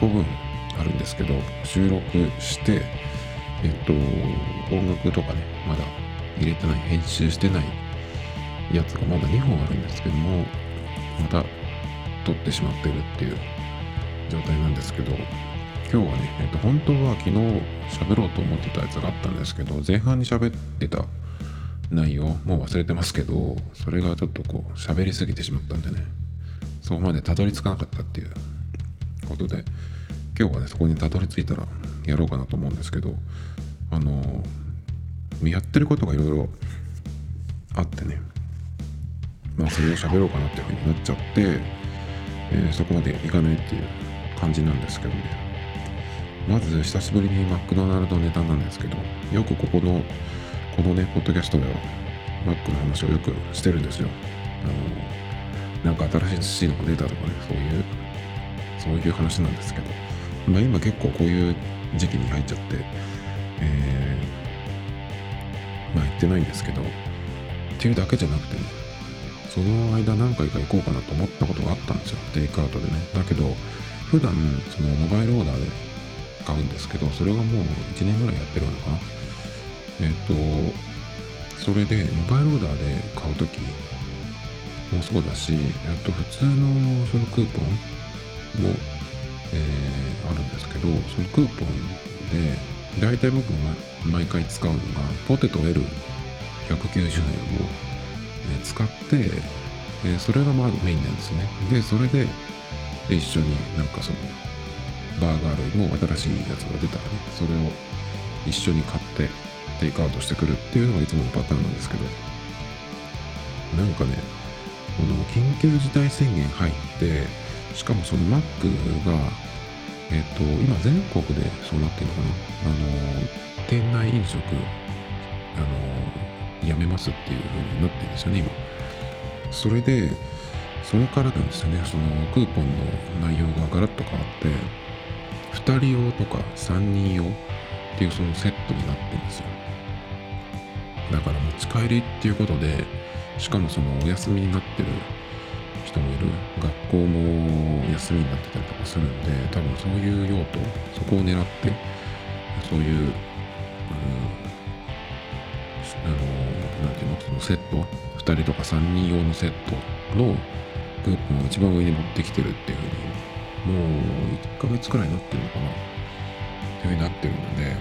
個分あるんですけど、収録して、えっと、音楽とかね、まだ入れてない、編集してないやつがまだ2本あるんですけども、また撮ってしまってるっていう状態なんですけど、今日はね、えっと、本当は昨日喋ろうと思ってたやつがあったんですけど、前半に喋ってた内容、もう忘れてますけど、それがちょっとこう、喋りすぎてしまったんでね、そこまでたどり着かなかったっていうことで、今日はね、そこにたどり着いたらやろうかなと思うんですけど、あのやってることがいろいろあってね、まあ、それを喋ろうかなっていうふうになっちゃって、えー、そこまでいかないっていう感じなんですけどね。まず久しぶりにマクドナルドネタなんですけど、よくここの、このね、ポッドキャストでは、マックの話をよくしてるんですよ。あの、なんか新しいの出たとかね、そういう、そういう話なんですけど、まあ今結構こういう時期に入っちゃって、えー、まあ行ってないんですけど、っていうだけじゃなくてね、その間何回か行こうかなと思ったことがあったんですよ、テイクアウトでね。だけど、普段、そのモバイルオーダーで買うんですけど、それがもう1年ぐらいやってるのかな。えっ、ー、と、それで、モバイルオーダーで買うときもそうだし、えっと、普通のそのクーポンも、えー、あるんですけど、そのクーポンで、大体僕が毎回使うのが、ポテト L190 円を、え使って、えそれがまあメインなんですね。で、それで、一緒になんかその、バーガー類も新しいやつが出たらね、それを一緒に買ってテイクアウトしてくるっていうのがいつものパターンなんですけど、なんかね、この緊急事態宣言入って、しかもその Mac が、えっ、と、今全国でそうなってるのかな。あの、店内飲食、あの、やめますっていう風になってるんですよね、今。それで、それからなんですよね、そのクーポンの内容がガラッと変わって、2人用とか3人用っていうそのセットになってるんですよだから持ち帰りっていうことでしかもそのお休みになってる人もいる。学校も休みになってたりとかするんで多分そういう用途そこを狙ってそういう、うん、あのなんていうのそのセット2人とか3人用のセットのクーポンを一番上に持ってきてるっていうふうにもう1ヶ月くらいになってるのかなっていうふうになってるので、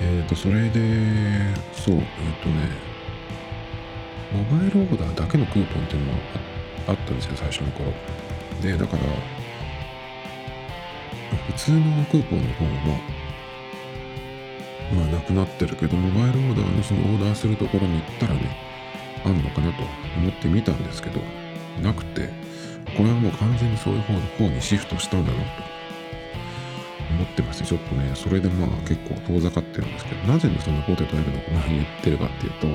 えっ、ー、と、それで、そう、えっ、ー、とね、モバイルオーダーだけのクーポンっていうのがあったんですよ、最初の頃。で、だから、普通のクーポンの方は、まあ、なくなってるけど、モバイルオーダーのそのオーダーするところに行ったらね、あんのかなと思ってみたんですけど、なくて、これはもう完全にそういう方の方にシフトしたんだなと思ってまして、ちょっとね、それでまあ結構遠ざかってるんですけど、なぜねそのポテト L のこの辺言ってるかっていうと、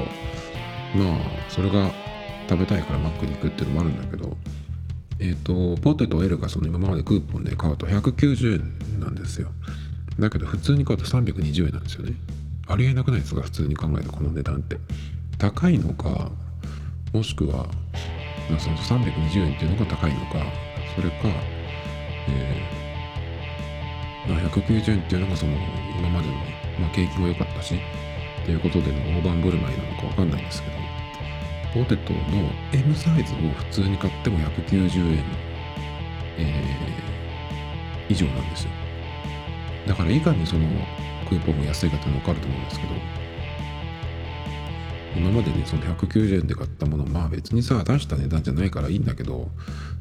まあ、それが食べたいからマックに行くっていうのもあるんだけど、えっ、ー、と、ポテト L がその今までクーポンで買うと190円なんですよ。だけど普通に買うと320円なんですよね。ありえなくないですか？普通に考えたこの値段って。高いのか、もしくはその320円っていうのが高いのかそれか、えー、190円っていうのがその今までのね、まあ、景気も良かったしっていうことでの大盤振る舞いなのか分かんないんですけどポテトの M サイズを普通に買っても190円、えー、以上なんですよ。だからいかにそのクーポンが安いかっていうの分かると思うんですけど今までねその190円で買ったものまあ別にさ出した値段じゃないからいいんだけど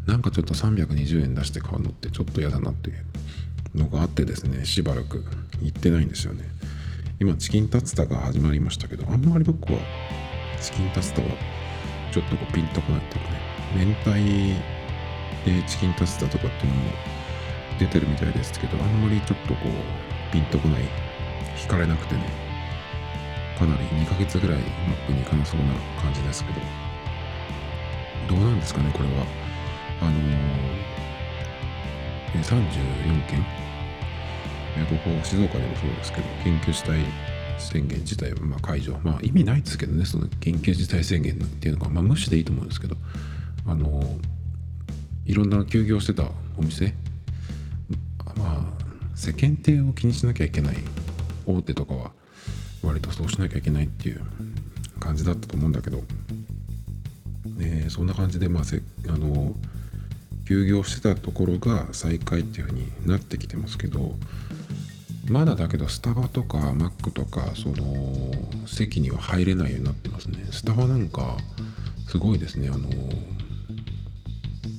なんかちょっと320円出して買うのってちょっと嫌だなっていうのがあってですねしばらく行ってないんですよね。今チキンタツタが始まりましたけどあんまり僕はチキンタツタはちょっとこうピンとこなっていうかね明太でチキンタツタとかっていうのも出てるみたいですけどあんまりちょっとこうピンとこない。惹かれなくてね。かなり2ヶ月ぐらいマップに行かなそうな感じですけど、どうなんですかね、これは。あのー、34件、えここ静岡でもそうですけど、研究したい宣言自体はまあ解除。まあ意味ないですけどねその緊急事態宣言っていうのがまあ無視でいいと思うんですけど。あのいろんな休業してたお店。まあ世間体を気にしなきゃいけない。大手とかは割とそうしなきゃいけないっていう。感じだったと思うんだけど、ね、そんな感じでまあせあの休業してたところが再開っていう風になってきてますけど。まだだけどスタバとかマックとかその席には入れないようになってますね。スタバなんかすごいですね。あの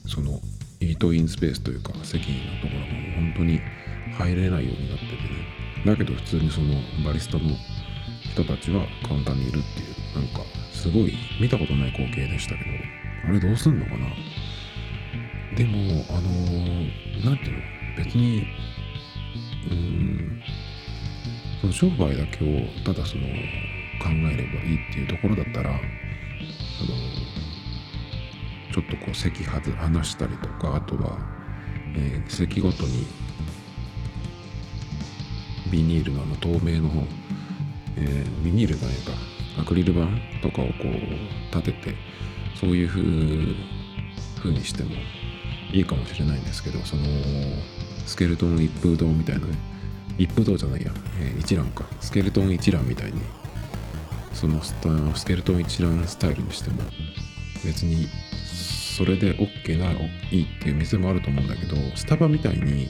そのイートインスペースというか席のところも本当に入れないようになっててね。だけど普通にそのバリスタの人たちはカウンターにいるっていうなんかすごい見たことない光景でしたけどあれどうすんのかな。でもあの何ていうの別にその商売だけをただその考えればいいっていうところだったらあのちょっとこう席離したりとかあとは、えー、席ごとにビニールのあの透明の、えー、ビニールじゃないか。アクリル板とかをこう立ててそういうふう風にしてもいいかもしれないんですけどそのスケルトン一風堂みたいなね。一風堂じゃないや、えー、一覧か。スケルトン一覧みたいに。そのススケルトン一覧スタイルにしても別にそれで OK ならいいっていう店もあると思うんだけどスタバみたいに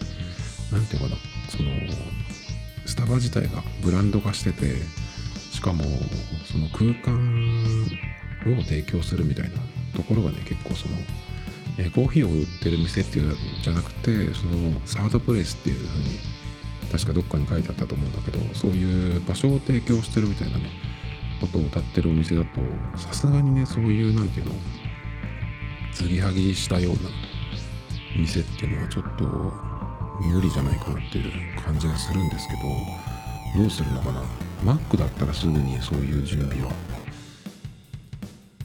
何て言うかな。そのスタバ自体がブランド化しててしかもその空間を提供するみたいなところがね結構その、えコーヒーを売ってる店っていうのじゃなくてそのサードプレイスっていう風に確かどっかに書いてあったと思うんだけどそういう場所を提供してるみたいなねことを歌ってるお店だとさすがにねそういう何ていうの継ぎはぎしたような店っていうのはちょっと無理じゃないかなっていう感じがするんですけどどうするのかな。マックだったらすぐにそういう準備は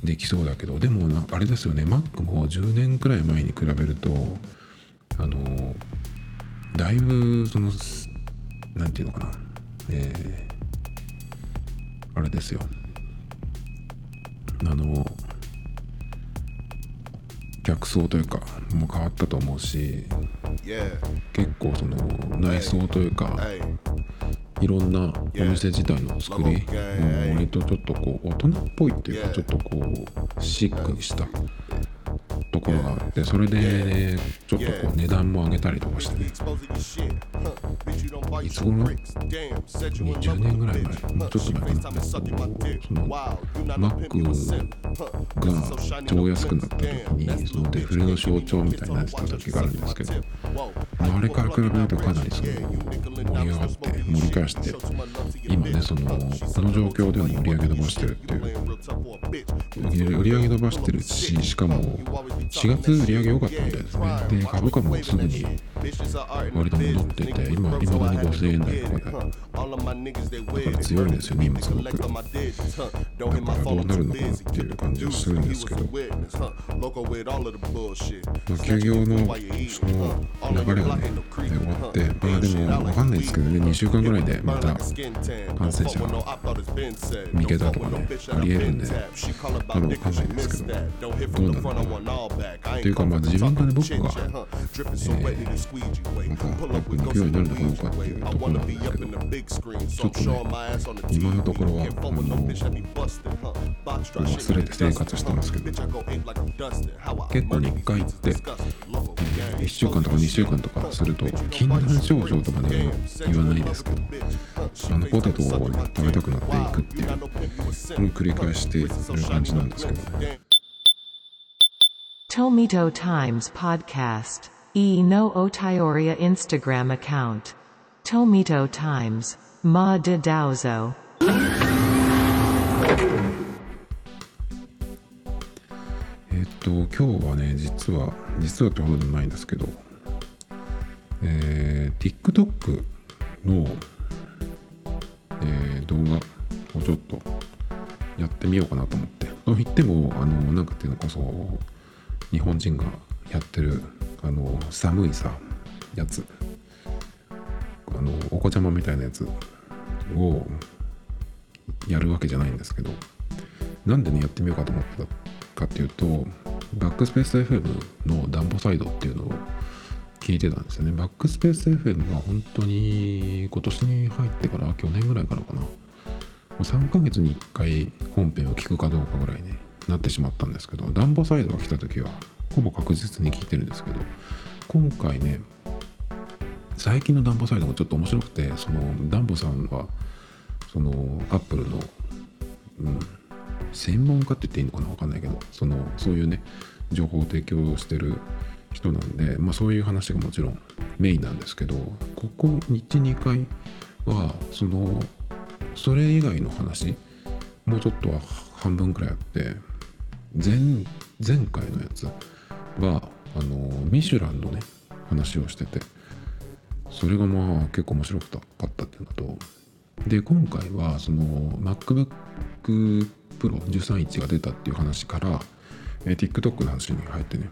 できそうだけどでもなあれですよね。マックも10年くらい前に比べるとあのだいぶその何て言うのかな。えー、あれですよ。あの客層というかも変わったと思うし結構その内装というかいろんなお店自体の作り。も割とちょっとこう大人っぽいっていうかちょっとこうシックにしたところがあってそれでちょっとこう値段も上げたりとかしてね20年ぐらい前もうちょっと前かなその Mac が超安くなった時にそのデフレの象徴みたいになってた時があるんですけどあれから比べるとかなりその盛り上がって盛り返して今ねそのこの状況でも売り上げ伸ばしてるっていう売り上げ伸ばしてるししかも4月売り上げ良かったみたいですねで株価もすぐに割と戻ってて今今だに5000円台とかでだから強いんですよね今すごくだからどうなるのかなっていう感じがするんですけど、まあ、休業のその流れがね終わってまあでも分かんないですけどね2週間ぐらいでまた感染者が3桁とかねありえるんでまだ分かんないですけどどうなるのかなっていうかまあ自分がね僕が、えー、またバックに行くようになるのかどうかっていうところなんですけどちょっとね今のところはあの忘れて生活してますけど。結構ね1回行って1週間とか2週間とかすると禁断症状とかね言わないですけどあのポテトを、ね、食べたくなっていくっていうこれを繰り返している感じなんですけど。Tomito Times Podcast E no Otaoria Instagram account. Tomito Times. Ma de Dauzo えっと今日はね実は実はってほどでもないんですけどえー、TikTok の、えー、動画をちょっとやってみようかなと思って。と言っても、あの、なんかっていうのこそ、日本人がやってる、あの、寒いさ、やつ、あの、お子ちゃまみたいなやつを、やるわけじゃないんですけどなんでねやってみようかと思ったかっていうとバックスペース FM のダンボサイドっていうのを聞いてたんですよね。バックスペース FM は本当に今年に入ってから去年ぐらいからかな。もう3ヶ月に1回本編を聞くかどうかぐらいになってしまったんですけどダンボサイドが来た時はほぼ確実に聞いてるんですけど今回ね最近のダンボサイドもちょっと面白くてそのダンボさんはそのアップルの、うん、専門家って言っていいのかな分かんないけどそのそういうね情報を提供してる人なんで、まあ、そういう話がもちろんメインなんですけどここ12回はそのそれ以外の話もうちょっとは半分くらいあって前前回のやつはあのミシュランのね話をしててそれがまあ結構面白かったっていうのとで今回はその MacBook Pro 13インチが出たっていう話から、え、TikTok の話に入ってね。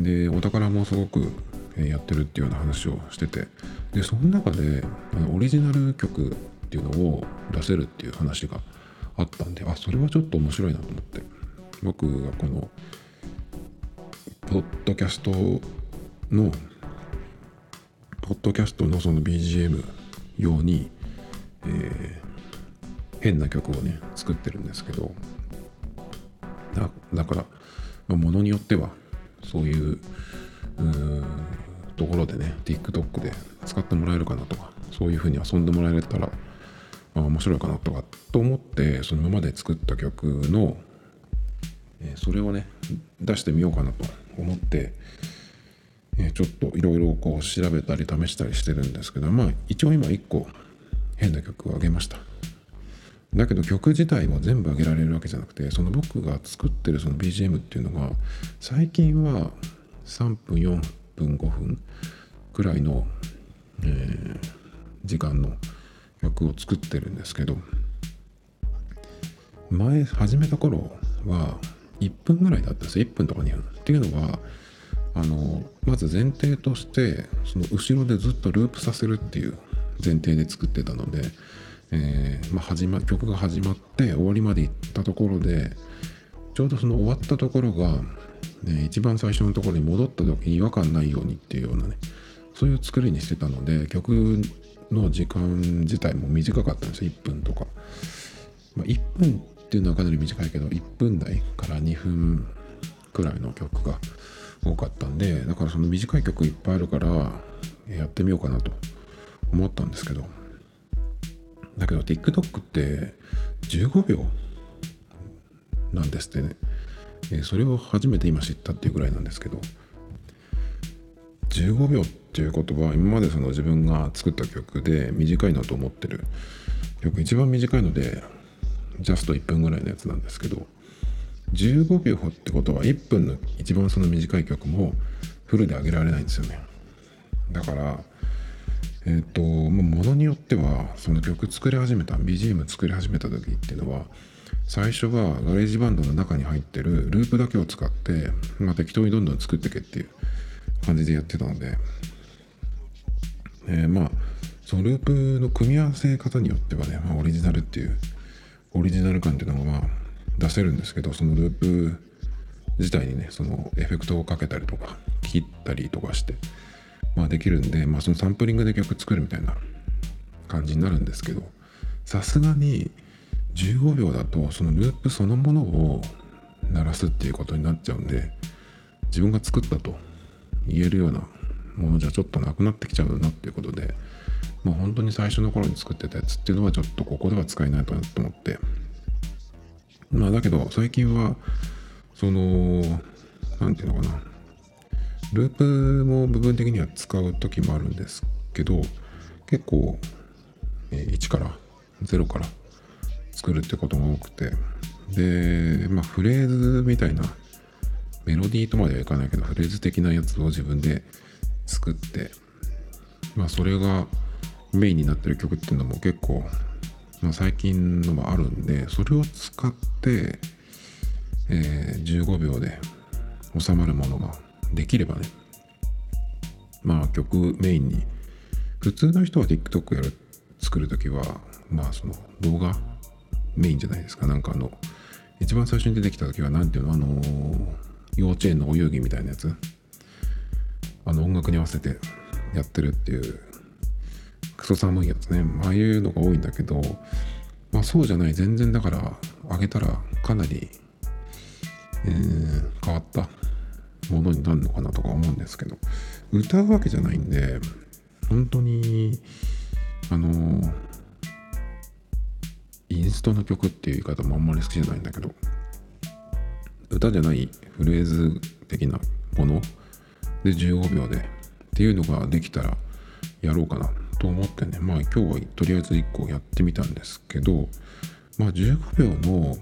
でお宝もすごくやってるっていうような話をしててでその中でオリジナル曲っていうのを出せるっていう話があったんであそれはちょっと面白いなと思って僕がこのポッドキャストのポッドキャストのその BGM 用に、えー、変な曲をね作ってるんですけどだだから、まあ、ものによってはそういうところでね TikTok で使ってもらえるかなとかそういうふうに遊んでもらえたら、まあ、面白いかなとかと思ってその今まで作った曲の、えー、それをね出してみようかなと思って、えー、ちょっといろいろこう調べたり試したりしてるんですけどまあ一応今1個変な曲をあげました。だけど曲自体も全部上げられるわけじゃなくてその僕が作ってるその BGM っていうのが最近は3分4分5分くらいの、えー、時間の曲を作ってるんですけど前始めた頃は1分ぐらいだったんですよ。1分とか2分。っていうのはあのまず前提としてその後ろでずっとループさせるっていう前提で作ってたので、えーまあ、始ま曲が始まって終わりまで行ったところでちょうどその終わったところが、ね、一番最初のところに戻った時に違和感ないようにっていうようなねそういう作りにしてたので曲の時間自体も短かったんですよ。1分とか、まあ、1分っていうのはかなり短いけど1分台から2分くらいの曲が多かったんでだからその短い曲いっぱいあるからやってみようかなと思ったんですけど。だけど TikTok って15秒なんですってね、えそれを初めて今知ったっていうぐらいなんですけど。15秒っていうことは今までその自分が作った曲で短いなと思ってる。曲一番短いのでジャスト1分ぐらいのやつなんですけど15秒ってことは1分の一番その短い曲もフルで上げられないんですよね。だからえっ、ー、とものによってはその曲作り始めた BGM 作り始めた時っていうのは最初は GarageBand の中に入ってるループだけを使って、まあ、適当にどんどん作ってけっていう感じでやってたので、えー、まあそのループの組み合わせ方によってはね、まあ、オリジナルっていうオリジナル感っていうのが出せるんですけどそのループ自体にねそのエフェクトをかけたりとか切ったりとかしてまあできるんでまあそのサンプリングで曲作るみたいな感じになるんですけどさすがに15秒だとそのループそのものを鳴らすっていうことになっちゃうんで自分が作ったと言えるようなものじゃちょっとなくなってきちゃうなっていうことでもう本当に最初の頃に作ってたやつっていうのはちょっとここでは使えないとなと思って。まあだけど最近はその何て言うのかな。ループも部分的には使う時もあるんですけど結構、1から0から作るってことが多くて。でまあフレーズみたいなメロディーとまではいかないけどフレーズ的なやつを自分で作ってまあそれがメインになってる曲っていうのも結構、まあ、最近のもあるんでそれを使って、えー、15秒で収まるものができればね。まあ曲メインに。普通の人は TikTok やる作る時はまあその動画メインじゃないですか。なんかあの一番最初に出てきた時は何ていうのあの幼稚園のお遊戯みたいなやつ。あの音楽に合わせてやってるっていうクソ寒いやつね。ああいうのが多いんだけどまあそうじゃない。全然だから上げたらかなり、えー、変わったものになるのかなとか思うんですけど。歌うわけじゃないんで本当にあのインストの曲っていう言い方もあんまり好きじゃないんだけど歌じゃないフレーズ的なもの？で15秒で。っていうのができたらやろうかな。と思ってねまあ今日はとりあえず1個やってみたんですけどまあ15秒の、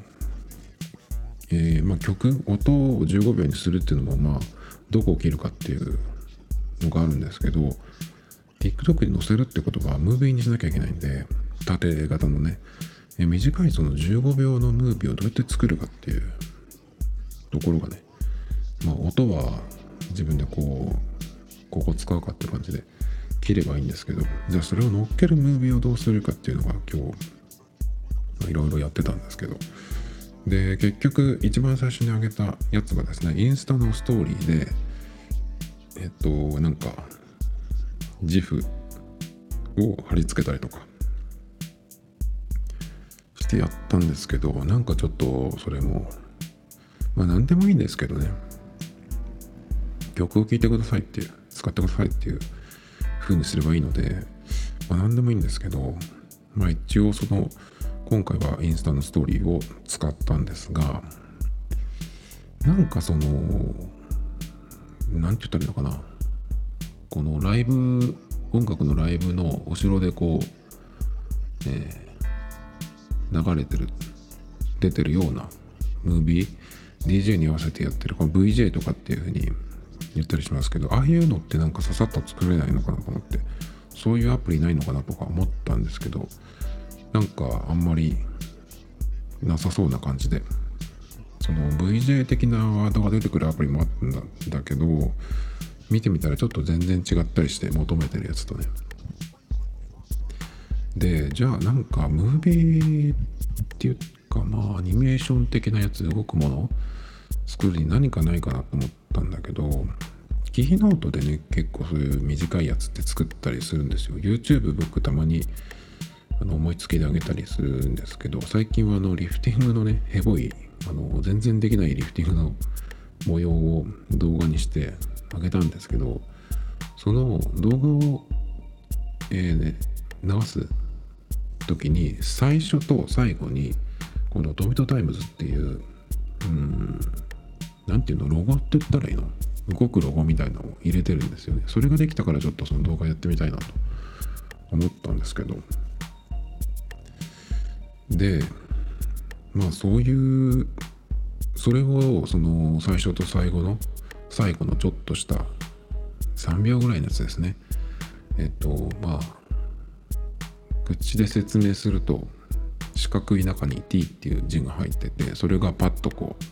えー、まあ、曲音を15秒にするっていうのもまあどこを切るかっていうのがあるんですけど TikTok に載せるってことはムービーにしなきゃいけないんで縦型のね短いその15秒のムービーをどうやって作るかっていうところがねまあ音は自分でこうここ使うかって感じで切ればいいんですけどじゃあそれを乗っけるムービーをどうするかっていうのが今日いろいろやってたんですけど。で結局一番最初に上げたやつがですねインスタのストーリーでえっとなんか自負を貼り付けたりとかしてやったんですけどなんかちょっとそれもまあ何でもいいんですけどね。曲を聴いてくださいっていう使ってくださいっていう風にすればいいので、まあ、何でもいいんですけどまあ一応その今回はインスタのストーリーを使ったんですがなんかその何て言ったらいいのかな。このライブ音楽のライブの後ろでこう、えー、流れてる出てるようなムービー DJ に合わせてやってるこの VJ とかっていう風に言ったりしますけどああいうのってなんかささっと作れないのかなと思ってそういうアプリないのかなとか思ったんですけどなんかあんまりなさそうな感じでその VJ 的なワードが出てくるアプリもあったんだけど見てみたらちょっと全然違ったりして求めてるやつとね。でじゃあなんかムービーっていうかまあアニメーション的なやつ動くもの作るに何かないかなと思ったんだけどキーノートでね結構そういう短いやつって作ったりするんですよ。YouTube 僕たまにあの思いつきであげたりするんですけど最近はあのリフティングのねヘボいあの全然できないリフティングの模様を動画にしてあげたんですけどその動画を、えーね、流す時に最初と最後にこのドミトタイムズっていううん何ていうのロゴって言ったらいいの？動くロゴみたいなのを入れてるんですよね。それができたからちょっとその動画やってみたいなと思ったんですけど。でまあそういうそれをその最初と最後の最後のちょっとした3秒ぐらいのやつですね。えっとまあ口で説明すると四角い中に T っていう字が入っててそれがパッとこう、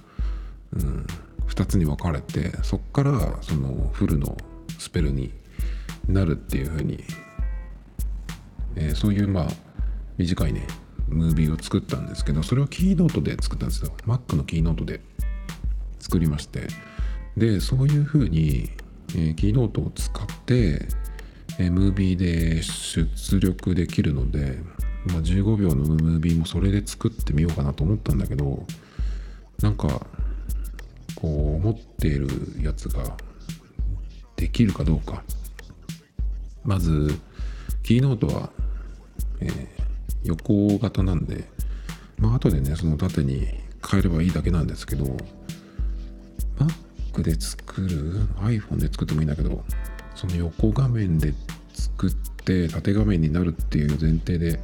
うん、2つに分かれてそっからそのフルのスペルになるっていう風に、えー、そういうまあ短いねムービーを作ったんですけどそれをキーノートで作ったんですよ。Mac のキーノートで作りまして。でそういう風に、えー、キーノートを使って、えー、ムービーで出力できるので、まあ、15秒のムービーもそれで作ってみようかなと思ったんだけどなんかこう思っているやつができるかどうか。まずキーノートは、えー、横型なんでまあ後でねその縦に変えればいいだけなんですけど Mac で作る iPhone で作ってもいいんだけどその横画面で作って縦画面になるっていう前提で、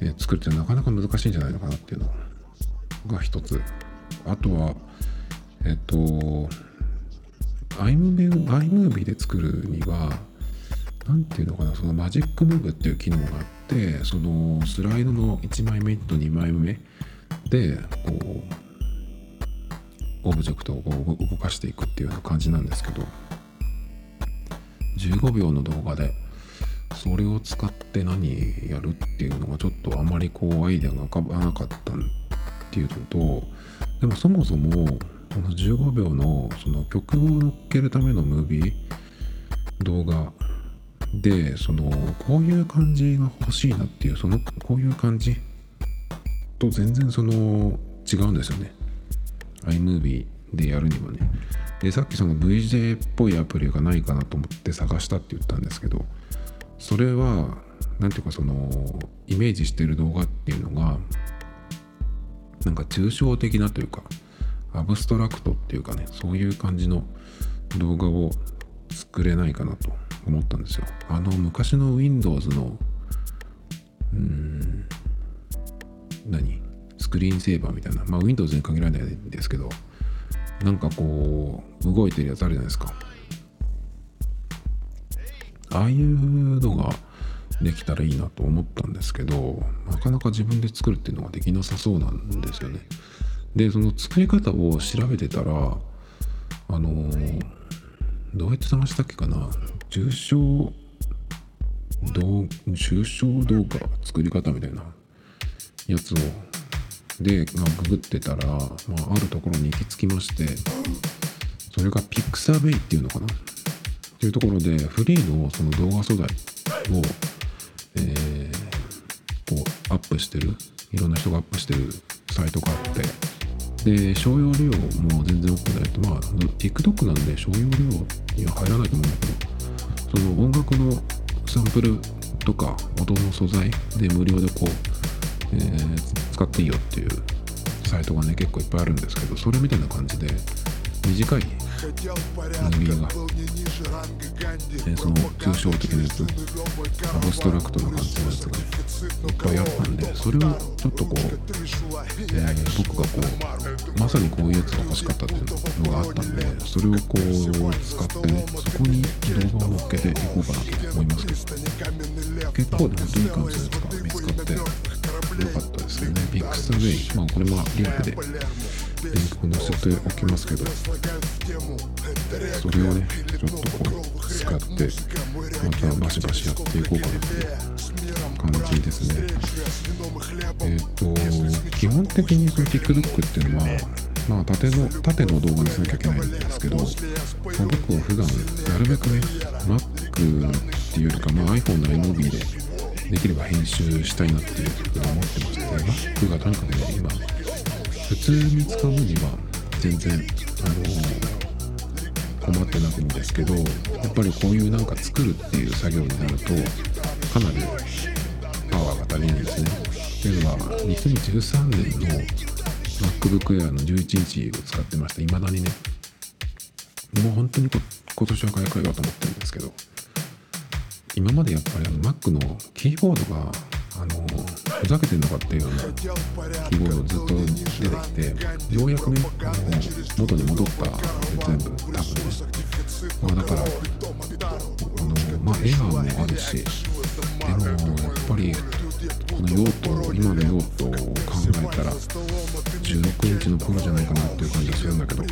えー、作るってなかなか難しいんじゃないのかなっていうのが一つ。あとはえっと iMovie, で作るには何ていうのかなそのマジックムーブっていう機能があってそのスライドの1枚目と2枚目でこうオブジェクトを動かしていくっていうような感じなんですけど15秒の動画でそれを使って何やるっていうのがちょっとあまりこうアイデアが浮かばなかったっていうのとでもそもそもこの15秒のその曲を乗っけるためのムービー動画でそのこういう感じが欲しいなっていうそのこういう感じと全然その違うんですよね。iMovie でやるにはね。でさっきその VJ っぽいアプリがないかなと思って探したって言ったんですけどそれは何ていうかそのイメージしてる動画っていうのがなんか抽象的なというかアブストラクトっていうかねそういう感じの動画を作れないかなと思ったんですよ。あの昔の Windows のうーん何？スクリーンセーバーみたいな。まあ Windows に限らないんですけどなんかこう動いてるやつあるじゃないですか。ああいうのができたらいいなと思ったんですけどなかなか自分で作るっていうのができなさそうなんですよね。でその作り方を調べてたらあのどうやって探したっけかな。重症動抽象動画作り方みたいなやつを。で、ググってたら、まあ、あるところに行き着きましてそれがピクサーベイっていうのかな。っていうところでフリーのその動画素材を、えーこうアップしてる。いろんな人がアップしてるサイトがあって。で商用利用も全然多くないと。まあ TikTok なんで商用利用には入らないと思うんだけどその音楽のサンプルとか音の素材で無料でこう、えー使っていいよっていうサイトがね結構いっぱいあるんですけどそれみたいな感じで短いムービーが、えーその抽象的なやつ。アブストラクトな感じのやつが。いっぱいあったんでそれをちょっとこう、えー僕がこうまさにこういうやつが欲しかったっていうのがあったんでそれをこう使ってねそこに動画を乗っけていこうかなと思いますけど。結構でもいい感じのやつが見つかってよかったですよね。ピクサウェイまあこれもリンクでリンクを載せておきますけどそれをねちょっとこう使ってまたバシバシやっていこうかなっていう感じですね。えっ、と基本的にその TikTok っていうのはまあ縦の縦の動画にしなきゃいけないんですけど、まあ僕は普段なるべくね Mac っていうよりか、まあ、iPhone の Movie でできれば編集したいなっていうふうに思ってまして Mac がとにかくね今普通に使うには全然あの困ってなくんですけどやっぱりこういうなんか作るっていう作業になるとかなりパワーが足りないんですね。っていうのは2013年の MacBook Air の11インチを使ってました未だにねもう本当に今年は買い替えようと思ってるんですけど今までやっぱりあの Mac のキーボードがあのふざけてんのかっていうようなキーボードがずっと出てきてようやくねあの元に戻った全部多分ね、まあ、だからあのまあエアーもあるしでもやっぱりこの用途今の用途を考えたら16インチのプロじゃないかなっていう感じがするんだけど。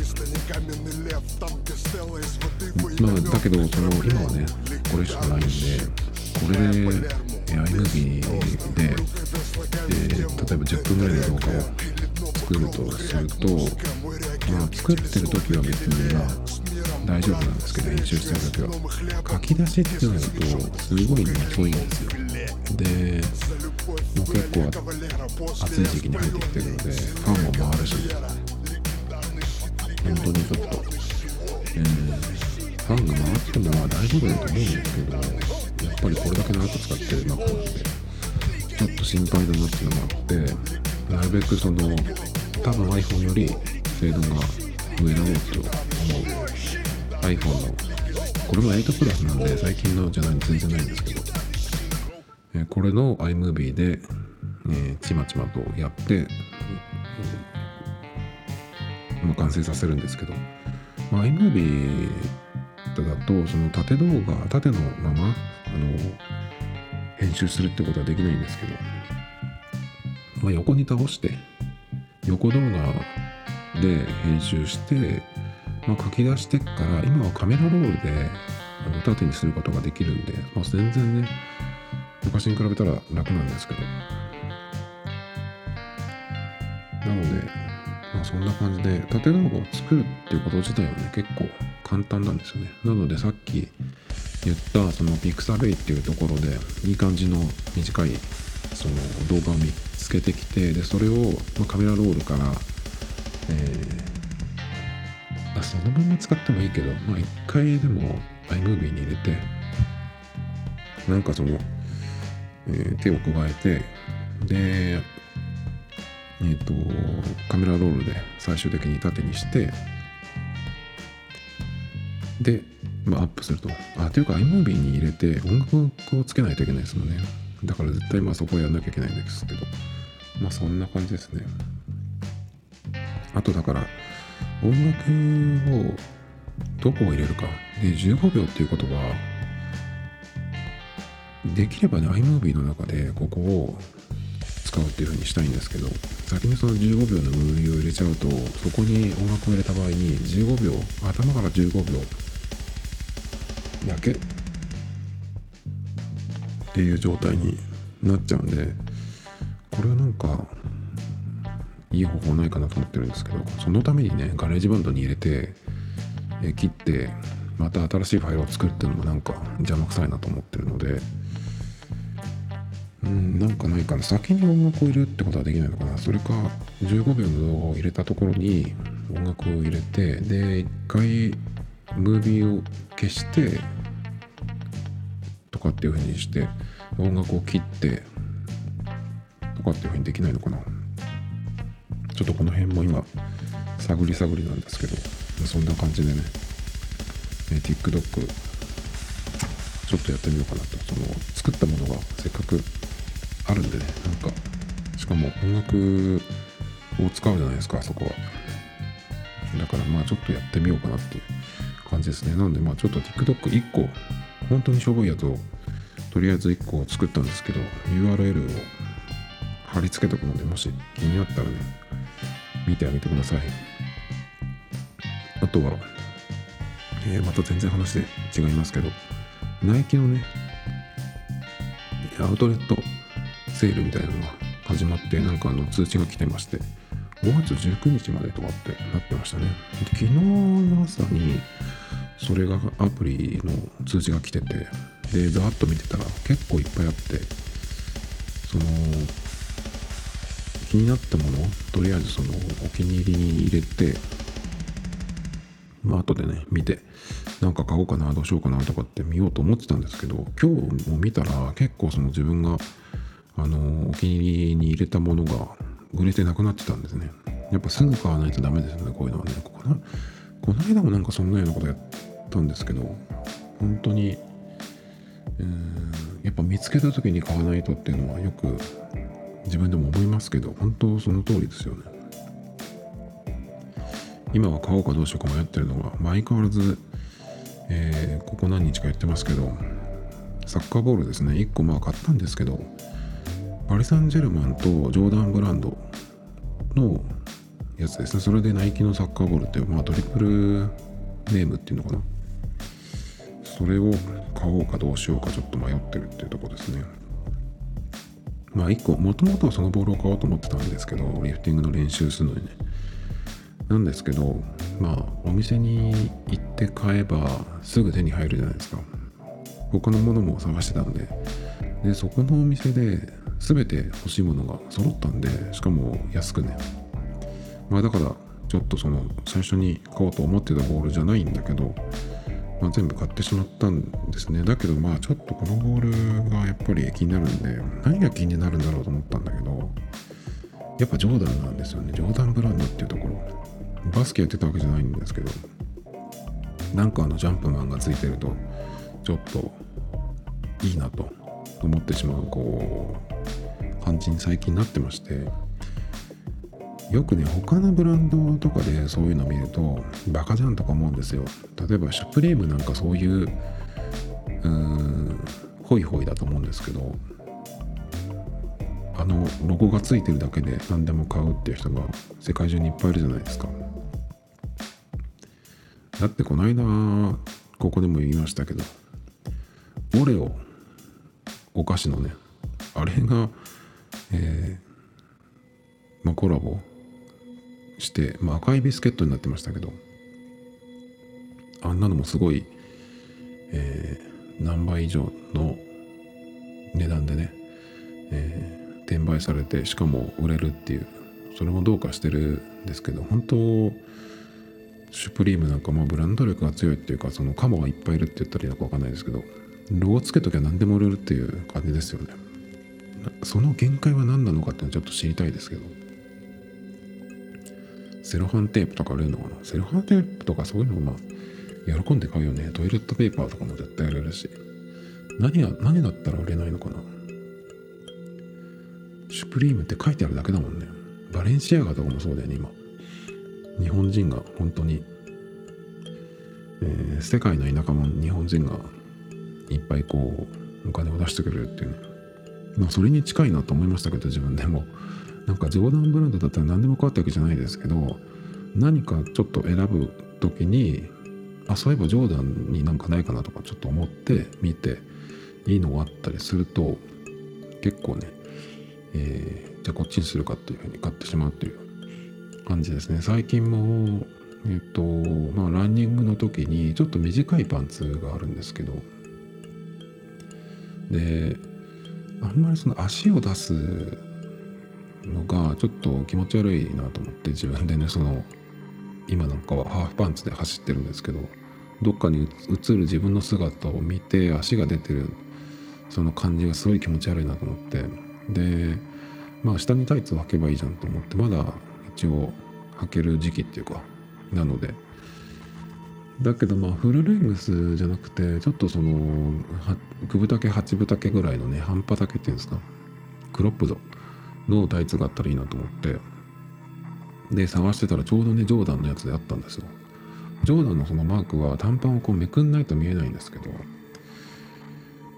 まあだけどその今はねこれしかないんでこれでえー iMovie で、えー例えば10分ぐらいの動画を作るとすると、まあ、作ってる時は別にま大丈夫なんですけど編集してる時は書き出しってなるとすごい遅いんですよ。でもう結構暑い時期に入ってきてるのでファンも回るし本当にちょっと、えーファンが回ってもまあ大丈夫だと思うんですけどやっぱりこれだけ長く使ってる中なんでちょっと心配だなっていうのもあってなるべくその多分 iPhone より精度が上だろうと思う iPhone のこれも8プラスなんで最近のじゃない全然ないんですけど、えーこれの iMovie で、えーちまちまとやって、まあ、完成させるんですけど、まあ、iMovie だとその縦動画縦のままあの編集するってことはできないんですけど、まあ、横に倒して横動画で編集して、まあ、書き出してから今はカメラロールであの縦にすることができるんで、まあ、全然ね昔に比べたら楽なんですけど。なのでそんな感じで縦動画を作るっていうこと自体はね結構簡単なんですよね。なのでさっき言ったそのピクサベイっていうところでいい感じの短いその動画を見つけてきてでそれを、ま、カメラロールから、えー、あそのまま使ってもいいけどまあ一回でも iMovie に入れてなんかその、えー、手を加えてでえ、ー、とカメラロールで最終的に縦にしてでまあ、アップすると。あ、というか iMovie に入れて音楽をつけないといけないですもんね。だから絶対まあそこをやんなきゃいけないんですけど。まあそんな感じですね。あとだから音楽をどこを入れるか。で、15秒っていうことは、できればね、iMovie の中でここを使うっていう風にしたいんですけど、先にその15秒のムービーを入れちゃうと、そこに音楽を入れた場合に15秒、頭から15秒だけっていう状態になっちゃうんでこれはなんかいい方法ないかなと思ってるんですけどそのためにねガレージバンドに入れて切ってまた新しいファイルを作るっていうのもなんか邪魔くさいなと思ってるのでうんなんかないかな先に音楽を入れるってことはできないのかな。それか15秒の動画を入れたところに音楽を入れてで一回ムービーを消してとかっていう風にして音楽を切ってとかっていう風にできないのかな。ちょっとこの辺も今探り探りなんですけどそんな感じでね、え TikTok ちょっとやってみようかなと。その作ったものがせっかくあるんでねなんかしかも音楽を使うじゃないですかそこはだからまあちょっとやってみようかなっていう感じですね。なので、まあちょっと TikTok1 個、本当にしょぼいやつを、とりあえず1個作ったんですけど、URL を貼り付けとくので、もし気になったらね、見てあげてください。あとは、えー、また全然話で違いますけど、ナイキのね、アウトレットセールみたいなのが始まって、なんかあの通知が来てまして、5月19日までとかってなってましたねで。昨日の朝に、それがアプリの通知が来ててでざーっと見てたら結構いっぱいあってその気になったものとりあえずそのお気に入りに入れてまあ後でね見てなんか買おうかなどうしようかなとかって見ようと思ってたんですけど今日も見たら結構その自分があのお気に入りに入れたものが売れてなくなってたんですね。やっぱすぐ買わないとダメですよねこういうのはね。このこの間もなんかそんなようなことやったんですけど本当にうんやっぱ見つけた時に買わないとっていうのはよく自分でも思いますけど本当その通りですよね。今は買おうかどうしようか迷ってるのは、まあ、相変わらず、えー、ここ何日か言ってますけどサッカーボールですね。1個まあ買ったんですけどパリ・サンジェルマンとジョーダンブランドのやつですね。それでナイキのサッカーボールっていうまあトリプルネームっていうのかな。それを買おうかどうしようかちょっと迷ってるっていうとこですね。まあ1個もともとはそのボールを買おうと思ってたんですけどリフティングの練習するのにね。なんですけどまあお店に行って買えばすぐ手に入るじゃないですか。他のものも探してたんで。でそこのお店で全て欲しいものが揃ったんでしかも安くね。まあだからちょっとその最初に買おうと思ってたボールじゃないんだけどまあ、全部買ってしまったんですね。だけどまあちょっとこのボールがやっぱり気になるんで何が気になるんだろうと思ったんだけどやっぱジョーダンなんですよね。ジョーダンブランドっていうところ。バスケやってたわけじゃないんですけどなんかあのジャンプマンがついてるとちょっといいなと思ってしまうこう感じに最近なってましてよくね他のブランドとかでそういうの見るとバカじゃんとか思うんですよ。例えばシュプリームなんかそういううーんホイホイだと思うんですけどあのロゴがついてるだけで何でも買うっていう人が世界中にいっぱいいるじゃないですか。だってこの間ここでも言いましたけどオレオお菓子のねあれが、えーまあ、コラボして、まあ、赤いビスケットになってましたけどあんなのもすごい、えー何倍以上の値段でね、えー転売されてしかも売れるっていうそれもどうかしてるんですけど本当シュプリームなんかまあブランド力が強いっていうかそのカモがいっぱいいるって言ったらいいのか分かんないですけどロゴつけときゃ何でも売れるっていう感じですよね。その限界は何なのかっていうのはちょっと知りたいですけど。セロハンテープとか売れるのかな？セロハンテープとかそういうのまあ喜んで買うよね。トイレットペーパーとかも絶対売れるし。何が何だったら売れないのかな？シュプリームって書いてあるだけだもんね。バレンシアガとかもそうだよね今。日本人が本当に、えー世界の田舎も日本人がいっぱいこうお金を出してくれるっていう。ねまあそれに近いなと思いましたけど自分でも。なんかジョーダンブランドだったら何でも変わったわけじゃないですけど何かちょっと選ぶ時にあそういえばジョーダンになんかないかなとかちょっと思って見ていいのがあったりすると結構ね、えーじゃあこっちにするかっていうふうに買ってしまうっていう感じですね。最近もえっとまあランニングの時にちょっと短いパンツがあるんですけど。であんまりその足を出すのがちょっと気持ち悪いなと思って自分でねその今なんかはハーフパンツで走ってるんですけどどっかに映る自分の姿を見て足が出てるその感じがすごい気持ち悪いなと思って。でまあ下にタイツを履けばいいじゃんと思ってまだ一応履ける時期っていうかなのでだけどまあフルレングスじゃなくてちょっとそのは九分丈八分丈ぐらいのね半端丈っていうんですか？クロップドのタイツがあったらいいなと思って。で探してたらちょうどねジョーダンのやつであったんですよ。ジョーダンのそのマークは短パンをこうめくんないと見えないんですけど。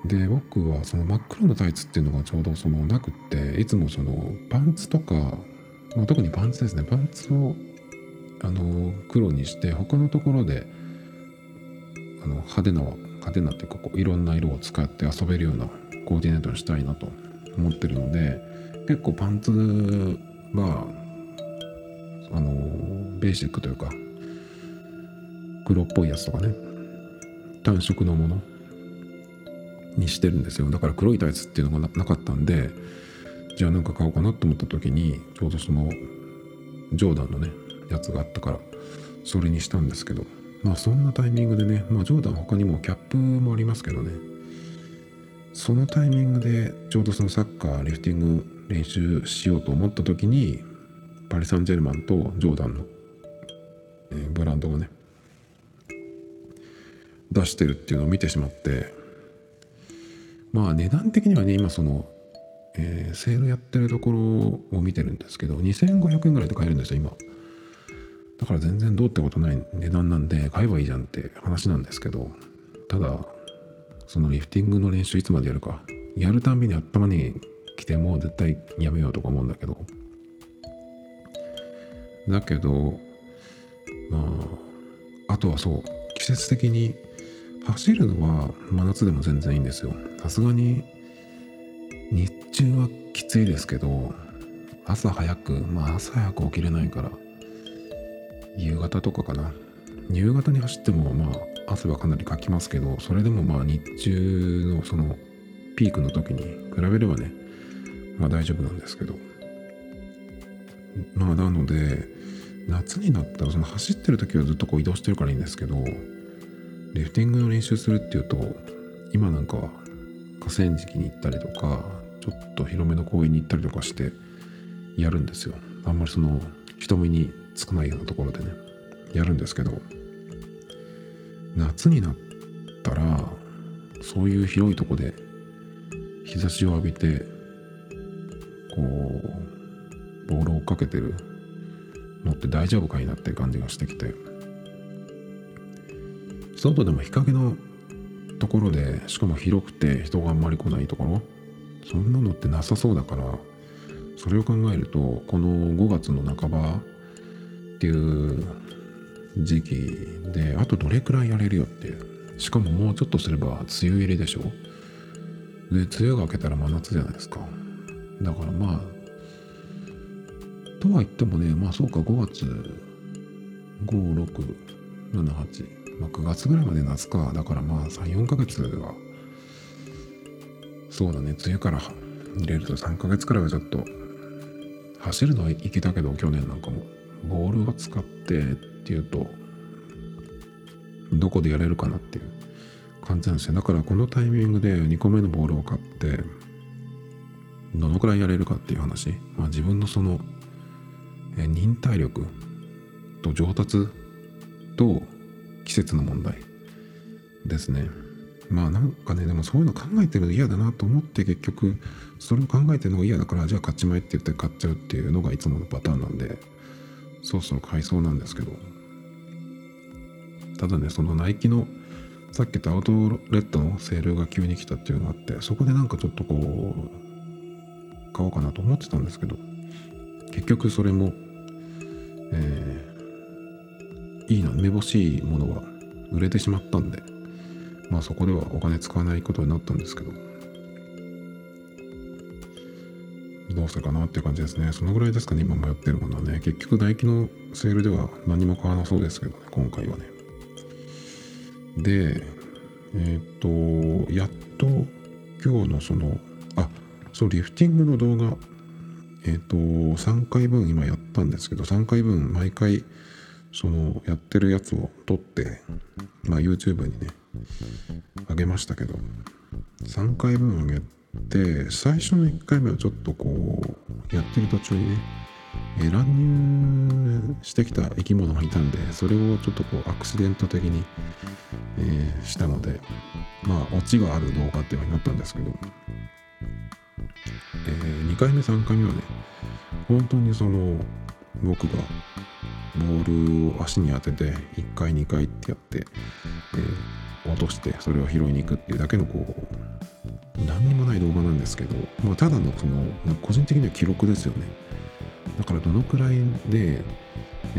で僕はその真っ黒のタイツっていうのがちょうどそのなくっていつもそのパンツとか、まあ、特にパンツですね。パンツをあの黒にして他のところであの派手な派手なっていうかこういろんな色を使って遊べるようなコーディネートにしたいなと思ってるので結構パンツはあのベーシックというか黒っぽいやつとかね単色のものにしてるんですよ。だから黒いタイツっていうのがなかったんでじゃあなんか買おうかなと思った時にちょうどそのジョーダンのねやつがあったからそれにしたんですけど。まあそんなタイミングでねまあジョーダン他にもキャップもありますけどね。そのタイミングでちょうどそのサッカーリフティング練習しようと思った時にパリ・サンジェルマンとジョーダンの、えーブランドをね出してるっていうのを見てしまってまあ値段的にはね今その、えーセールやってるところを見てるんですけど2500円ぐらいで買えるんですよ今。だから全然どうってことない値段なんで買えばいいじゃんって話なんですけどただそのリフティングの練習いつまでやるかやるたんびに頭に来てもう絶対やめようとか思うんだけど。だけどまああとはそう季節的に走るのは真夏でも全然いいんですよ。さすがに日中はきついですけど朝早くまあ朝早く起きれないから夕方とかかな。夕方に走ってもまあ汗はかなりかきますけどそれでもまあ日中のそのピークの時に比べればねまあ大丈夫なんですけど。まあなので夏になったらその走ってる時はずっとこう移動してるからいいんですけどリフティングの練習するっていうと今なんか河川敷に行ったりとかちょっと広めの公園に行ったりとかしてやるんですよ。あんまりその人目につかないようなところでねやるんですけど夏になったらそういう広いとこで日差しを浴びてこうボールを追っかけてるのって大丈夫かいなって感じがしてきて外でも日陰のところでしかも広くて人があんまり来ないところそんなのってなさそうだからそれを考えるとこの5月の半ばていう時期であとどれくらいやれるよっていう。しかももうちょっとすれば梅雨入りでしょ？で梅雨が明けたら真夏じゃないですか。だからまあとは言ってもねまあそうか5月5678まあ9月ぐらいまで夏か。だからまあ34ヶ月はそうだね梅雨から入れると3ヶ月くらいはちょっと走るのはいけたけど去年なんかも。ボールを使ってっていうとどこでやれるかなっていう感じなんですよ。だからこのタイミングで2個目のボールを買ってどのくらいやれるかっていう話、まあ、自分のその忍耐力と上達と季節の問題ですね。まあなんかねでもそういうの考えてるの嫌だなと思って結局それを考えてるのが嫌だからじゃあ買っちまえって言って買っちゃうっていうのがいつものパターンなんで。そろそろ買いそうなんですけどただねそのナイキのさっき言ったアウトレットのセールが急に来たっていうのがあってそこでなんかちょっとこう買おうかなと思ってたんですけど結局それも、えー、いいなめぼしいものは売れてしまったんでまあそこではお金使わないことになったんですけどどうするかなっていう感じですね。そのぐらいですかね今迷ってるものはね。結局ナイキのセールでは何も買わなそうですけどね今回はね。でえっ、とやっと今日のそのあそうリフティングの動画。えっ、と3回分今やったんですけど3回分毎回そのやってるやつを撮ってまあ YouTube にねあげましたけど3回分あげて最初の1回目はちょっとこうやってる途中にねえ乱入してきた生き物がいたんでそれをちょっとこうアクシデント的に、えー、したのでまあオチがある動画っていうふうになったんですけど、えー、2回目3回目はね本当にその僕がボールを足に当てて1回2回ってやって、えー、落としてそれを拾いに行くっていうだけのこう何にもない動画なんですけど、まあ、ただのその個人的には記録ですよね。だからどのくらいで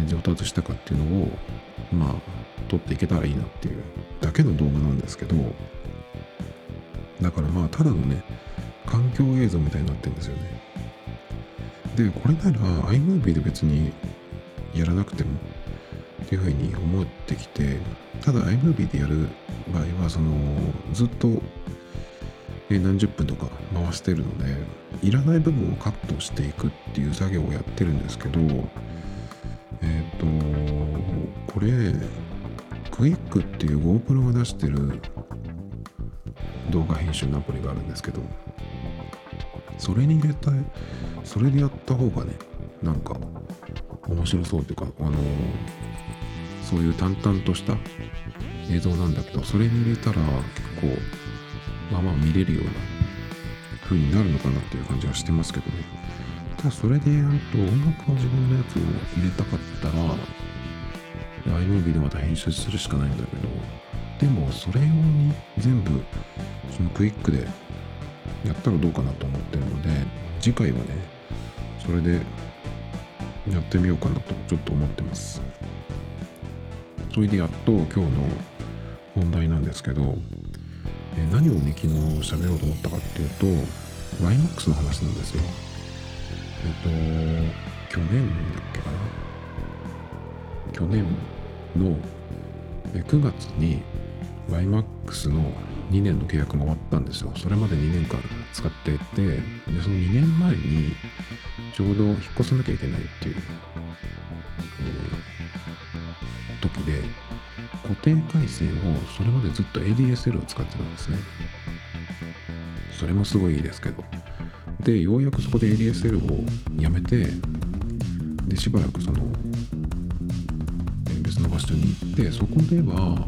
上達したかっていうのをまあ撮っていけたらいいなっていうだけの動画なんですけどだからまあただのね環境映像みたいになってるんですよね。でこれなら iMovie で別にやらなくてもっていうふうに思ってきてただ iMovie でやる場合はそのずっと何十分とか回してるのでいらない部分をカットしていくっていう作業をやってるんですけどえっ、ー、とこれクイックっていう GoPro が出してる動画編集のアプリがあるんですけどそれに入れたいそれでやった方がねなんか面白そうっていうかあのそういう淡々とした映像なんだけどそれに入れたら結構まあまあ見れるような風になるのかなっていう感じはしてますけどね。ただそれでやると音楽を自分のやつを入れたかったら iMovie でまた編集するしかないんだけどでもそれ用に全部そのクイックでやったらどうかなと思ってるので次回はねそれでやってみようかなとちょっと思ってます。それでやっと今日の本題なんですけど何をね昨日喋ろうと思ったかっていうと YMAX の話なんですよ。えっ、と去年だっけかな。去年の9月に YMAX の2年の契約が終わったんですよ。それまで2年間使っててでその2年前にちょうど引っ越さなきゃいけないっていう、えー、時で固定回線をそれまでずっと ADSL を使ってたんですね。それもすごいいいですけど。でようやくそこで ADSL をやめてでしばらくその別の場所に行ってそこでは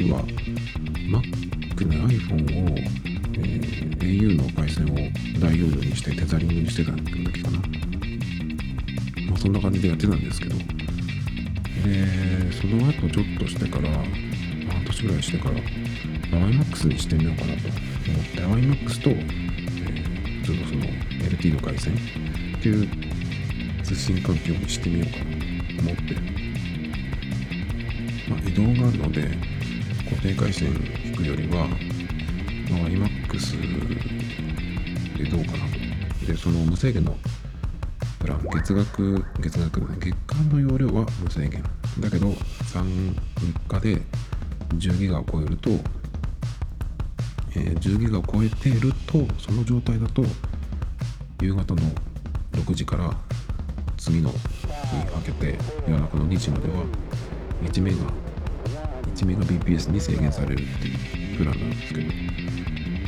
その時は Mac の iPhone を、えー、au の回線を大容量にしてテザリングにしてたんだっけかなそんな感じでやってたんですけど。でその後ちょっとしてから半年ぐらいしてから YMAX にしてみようかなと思って YMAX と、えー、ちょっとその LT の回線っていう通信環境にしてみようかなと思って、まあ、移動があるので固定回線引くよりは、まあ、iMAX でどうかな？とでその無制限のプラン月額月額月間の容量は無制限だけど3日で10ギガを超えると、えー、10ギガを超えてるとその状態だと夕方の6時から次の日にかけて夜中の2時までは1メガ1メガ BPS に制限されるっていうプランなんですけど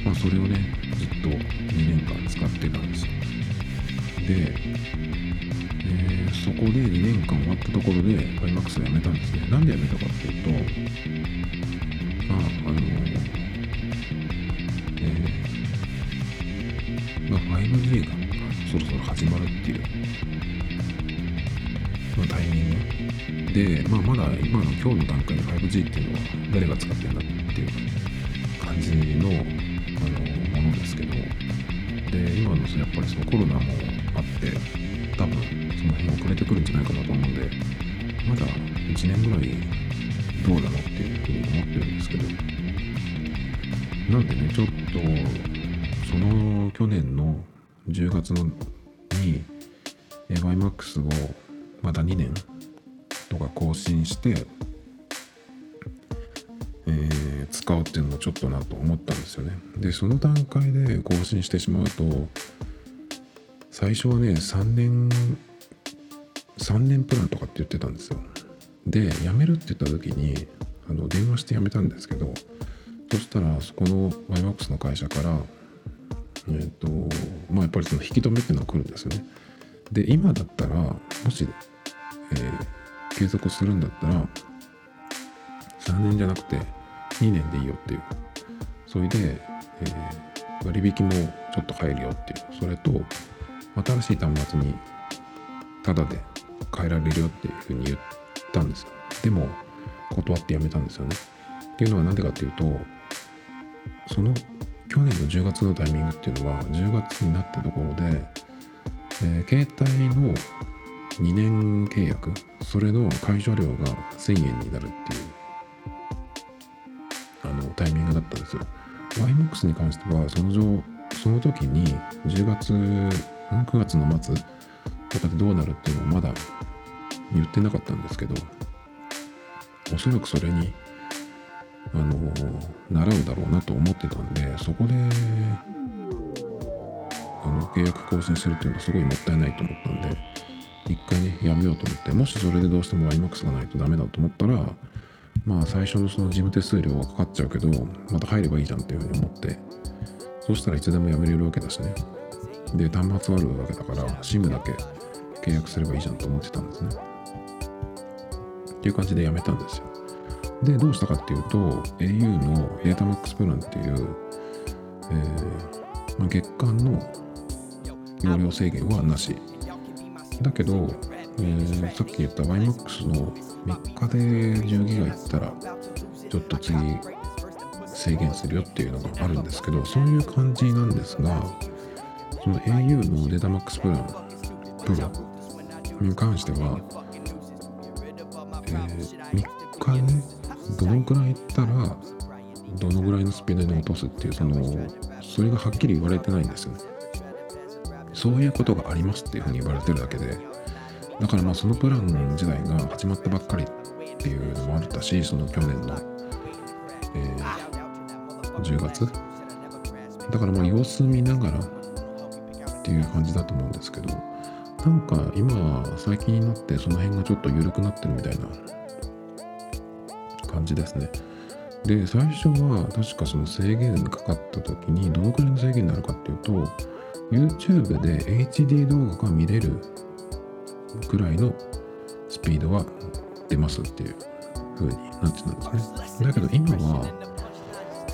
まあそれをねずっと2年間使ってたんですよ。で、えー、そこで2年間終わったところで iMAX をやめたんですね。なんでやめたかっていうとまああのえー、まあ 5G がそろそろ始まるっていう、まあ、タイミングで、まあ、まだ今の今日の段階で 5G っていうのは誰が使ってるんだっていう感じのあのものですけどで今のやっぱりそのコロナもあって多分その辺遅れてくるんじゃないかなと思うんでまだ1年ぐらいどうだろうっていうふうに思ってるんですけどなんでねちょっとその去年の10月のに YMAX をまた2年とか更新して、えー、使うっていうのもちょっとなと思ったんですよね。で、その段階で更新してしまうと、最初はね、3年、3年プランとかって言ってたんですよ。で、辞めるって言った時に、あの電話して辞めたんですけど、そしたらそこの YMAX の会社から、えっ、ー、と、まあやっぱりその引き止めっていうのは来るんですよね。で、今だったら、もし、えー、継続するんだったら、3年じゃなくて2年でいいよっていう。それで、えー、割引もちょっと入るよっていう。それと、新しい端末にタダで変えられるよっていうふうに言ったんですよ。でも、断ってやめたんですよね。っていうのは何でかっていうと、その去年の10月のタイミングっていうのは10月になったところで、えー、携帯の2年契約それの解除料が1000円になるっていうあのタイミングだったんですよ。YMOX に関してはその上その時に10月9月の末とかでどうなるっていうのはまだ言ってなかったんですけどおそらくそれにあの習うだろうなと思ってたんでそこであの契約更新するっていうのはすごいもったいないと思ったんで一回ねやめようと思ってもしそれでどうしても iMAX がないとダメだと思ったらまあ最初のその事務手数料はかかっちゃうけどまた入ればいいじゃんっていうふうに思ってそしたらいつでもやめれるわけだしね。で端末あるわけだから SIM だけ契約すればいいじゃんと思ってたんですね。っていう感じでやめたんですよ。で、どうしたかっていうと、au の Datamax プランっていう、えーまあ、月間の容量制限はなし。だけど、えー、さっき言った YMAX の3日で10ギガいったら、ちょっと次制限するよっていうのがあるんですけど、そういう感じなんですが、その au の Datamax プラン、プロに関しては、えー、3日ね、どのぐらいいったらどのぐらいのスピードに落とすっていうそのそれがはっきり言われてないんですよね。そういうことがありますっていうふうに言われてるだけでだからまあそのプラン時代が始まったばっかりっていうのもあったしその去年の、えー、10月だからまあ様子見ながらっていう感じだと思うんですけどなんか今最近になってその辺がちょっと緩くなってるみたいな感じですね。で、最初は確かその制限かかった時にどのくらいの制限になるかっていうと、YouTube で HD 動画が見れるくらいのスピードは出ますっていう風になってたんですね。だけど今は、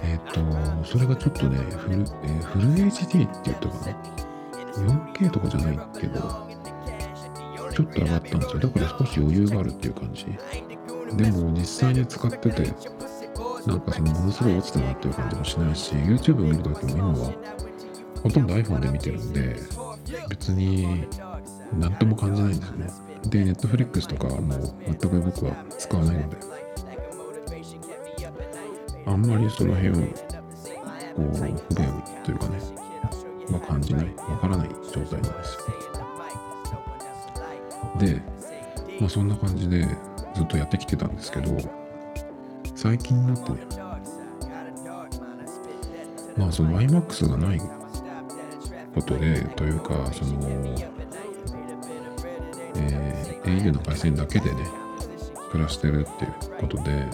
えっ、ー、と、それがちょっとね、フル、えー、フル HD って言ったかな ?4K とかじゃないけど、ちょっと上がったんですよ。だから少し余裕があるっていう感じ。でも実際に使っててなんかそのものすごい落ちたなっていう感じもしないし YouTube を見るときも今はほとんど iPhone で見てるんで別に何とも感じないんですよね。で Netflix とかはもう全く僕は使わないのであんまりその辺をこう不便というかね、まあ、感じない。わからない状態なんですよ。で、まあ、そんな感じでずっとやってきてたんですけど最近になってねまあその iMAX がないことでというかその、えー、au の回線だけでね暮らしてるっていうことで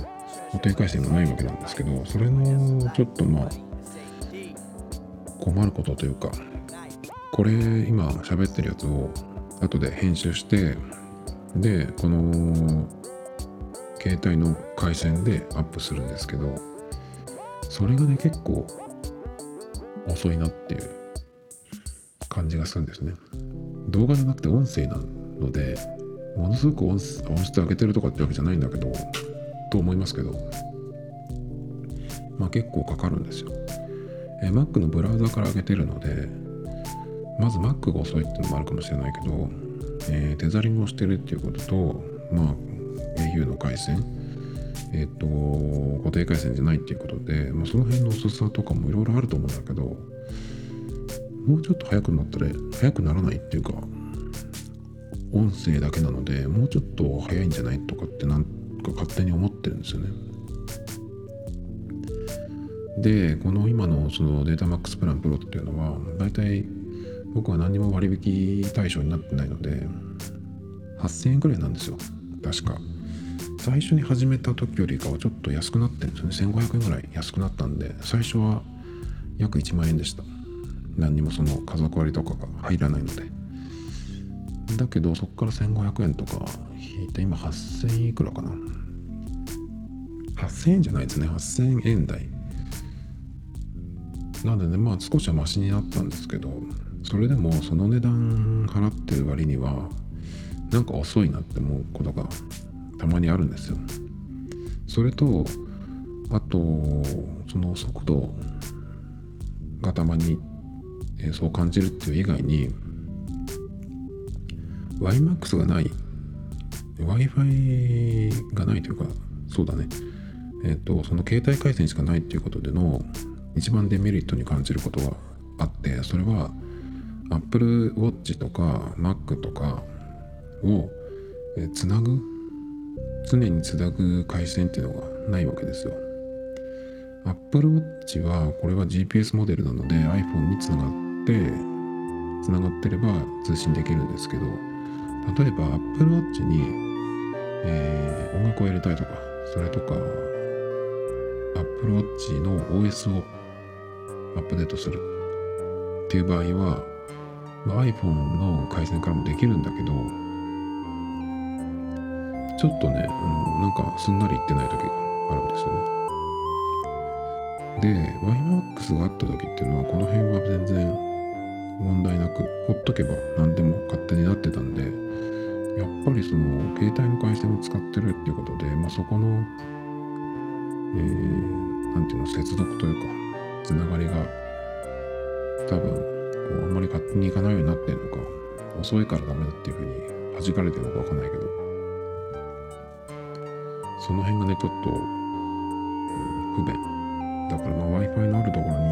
固定回線がないわけなんですけどそれのちょっとまあ困ることというかこれ今喋ってるやつを後で編集してでこの携帯の回線でアップするんですけどそれがね結構遅いなっていう感じがするんですね。動画じゃなくて音声なのでものすごく音質上げてるとかってわけじゃないんだけどと思いますけどまあ結構かかるんですよ、え、Mac のブラウザから上げてるのでまず Mac が遅いっていうのもあるかもしれないけど、えー、テザリングをしてるっていうこととまあ au の回線えっ、ー、と固定回線じゃないっていうことで、まあ、その辺の遅さとかもいろいろあると思うんだけどもうちょっと早くなったら早くならないっていうか音声だけなのでもうちょっと早いんじゃないとかってなんか勝手に思ってるんですよね。でこの今のそのデータマックスプランプロっていうのは大体僕は何も割引対象になってないので8000円くらいなんですよ。確か。最初に始めた時よりかはちょっと安くなってるんですよね。1500円ぐらい安くなったんで最初は約1万円でした。何にもその家族割とかが入らないので。だけどそこから1500円とか引いて今8000円いくらかな。8000円じゃないですね。8000円台。なんでねまあ少しはマシになったんですけどそれでもその値段払ってる割にはなんか遅いなって思うことがたまにあるんですよ。それとあとその速度がたまに、えそう感じるっていう以外に YMAX がない。Wi-Fi がないというかそうだね。えっ、ー、とその携帯回線しかないっていうことでの一番デメリットに感じることがあってそれは Apple Watch とか Mac とかをつなぐ？常につなぐ回線っていうのがないわけですよ。Apple Watch はこれは GPS モデルなので iPhone につながってつながってれば通信できるんですけど例えば Apple Watch に、えー、音楽を入れたいとかそれとか Apple Watch の OS をアップデートするっていう場合は、まあ、iPhone の回線からもできるんだけどちょっとね、うん、なんかすんなりいってない時があるんですよね。で、YMAX があった時っていうのはこの辺は全然問題なくほっとけば何でも勝手になってたんでやっぱりその携帯の回線を使ってるっていうことで、まあ、そこの、えー、なんていうの接続というかつながりが多分こうあんまり勝手にいかないようになってんのか遅いからダメだっていうふうに弾かれてるのかわかんないけど。その辺がねちょっと、うん、不便。だからまあ Wi-Fi のあるところに、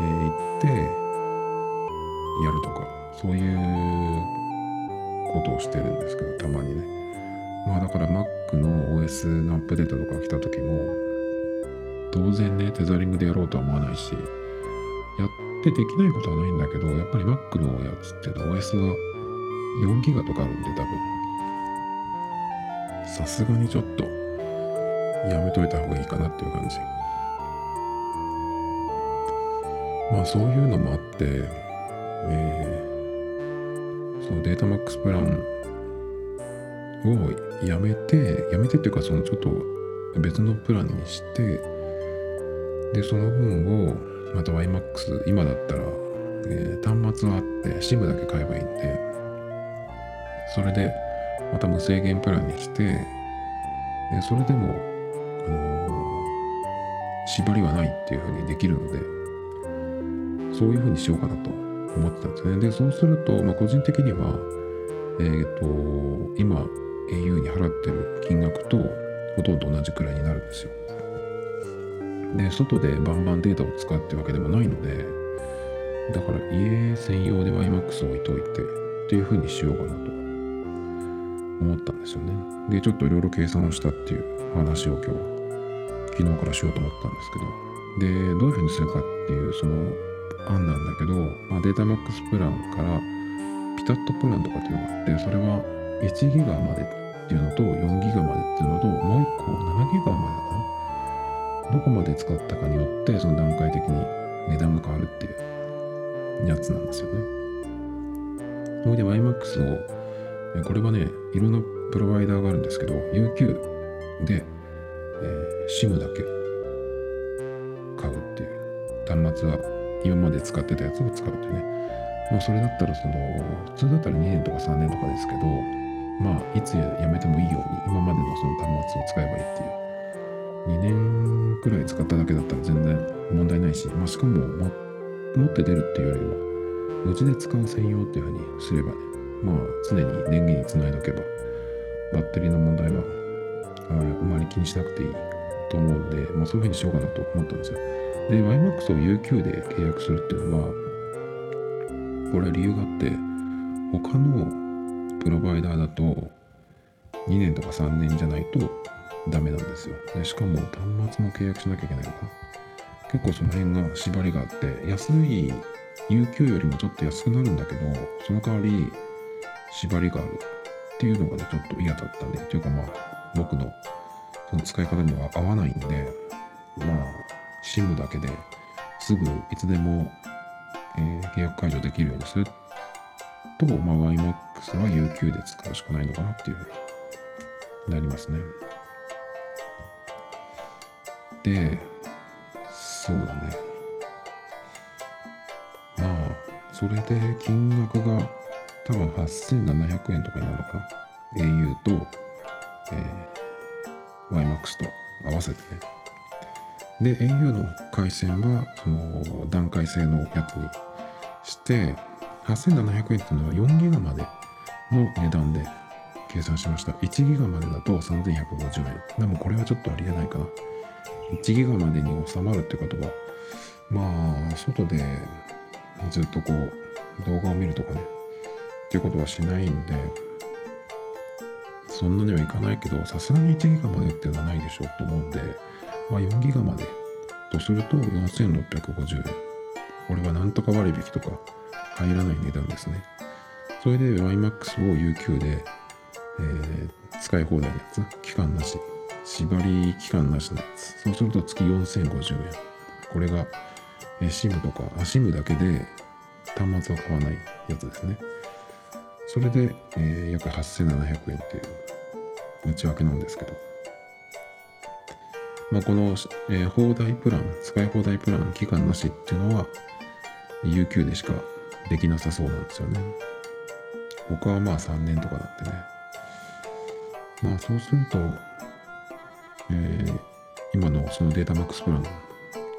えー、行ってやるとかそういうことをしてるんですけどたまにねまあだから Mac の OS のアップデートとか来た時も当然ね、テザリングでやろうとは思わないし、やってできないことはないんだけど、やっぱり Mac のやつっていうのは OS が4ギガとかあるんで多分、さすがにちょっとやめといた方がいいかなっていう感じ。まあそういうのもあって、えー、そのデータマックスプランをやめて、やめてっていうかそのちょっと別のプランにして、でその分をまた YMAX 今だったら、えー、端末はあって SIM だけ買えばいいんでそれでまた無制限プランにして、えそれでも、あのー、縛りはないっていうふうにできるのでそういうふうにしようかなと。思ってたんですね。でそうすると、まあ、個人的にはえっ、ー、と今 au に払ってる金額とほとんど同じくらいになるんですよ。で外でバンバンデータを使うってわけでもないのでだから家専用で YMAX を置いといてっていう風にしようかなと思ったんですよね。でちょっといろいろ計算をしたっていう話を今日昨日からしようと思ったんですけど。でどういう風にするかっていうその案なんだけど、まあ、データマックスプランからピタッとプランとかっていうのがあってそれは1ギガまでっていうのと4ギガまでっていうのともう1個7ギガまでかなどこまで使ったかによってその段階的に値段が変わるっていうやつなんですよね。それで YMAX をこれはねいろんなプロバイダーがあるんですけど UQ で、えー、SIM だけ買うっていう端末は今まで使ってたやつを使うってね。まあそれだったらその普通だったら2年とか3年とかですけどまあいつやめてもいいように今までのその端末を使えばいいっていう。2年くらい使っただけだったら全然問題ないし、まあ、しかも持って出るっていうよりはうちで使う専用っていうふうにすればねまあ常に電源につないでおけばバッテリーの問題はあまり気にしなくていいと思うんで、まあ、そういうふうにしようかなと思ったんですよ。で YMAX を UQ で契約するっていうのはこれは理由があって他のプロバイダーだと2年とか3年じゃないとダメなんですよ。でしかも端末も契約しなきゃいけないのかな。結構その辺が縛りがあって、安い UQ よりもちょっと安くなるんだけど、その代わり縛りがあるっていうのがね、ちょっと嫌だったね。というかまあ、僕のその使い方には合わないんで、まあ、SIM だけですぐいつでも、えー、契約解除できるようにすると、まあ、YMAX は UQ で使うしかないのかなっていうふうになりますね。で、そうだね。まあ、それで金額が多分8700円とかになるのか。au と、えー、YMAX と合わせてね。で、au の回線は、その段階制のやつにして、8700円っていうのは4ギガまでの値段で計算しました。1ギガまでだと3150円。でもこれはちょっとありえないかな。1ギガまでに収まるってことは、まあ、外でずっとこう、動画を見るとかね、っていうことはしないんで、そんなにはいかないけど、さすがに1ギガまでっていうのはないでしょうと思うんで、まあ4ギガまでとすると4650円。これはなんとか割引とか入らない値段ですね。それで YMAX を UQ で、えー、使い放題のやつ、期間なし縛り期間なしのやつ。そうすると月4050円。これが、SIM とか、SIM だけで端末を買わないやつですね。それで、えー、約8700円っていう内訳なんですけど。まあ、この、えー、放題プラン、使い放題プラン、期間なしっていうのは、UQ でしかできなさそうなんですよね。他はまあ3年とかだってね。まあそうすると、えー、今のそのデータマックスプラン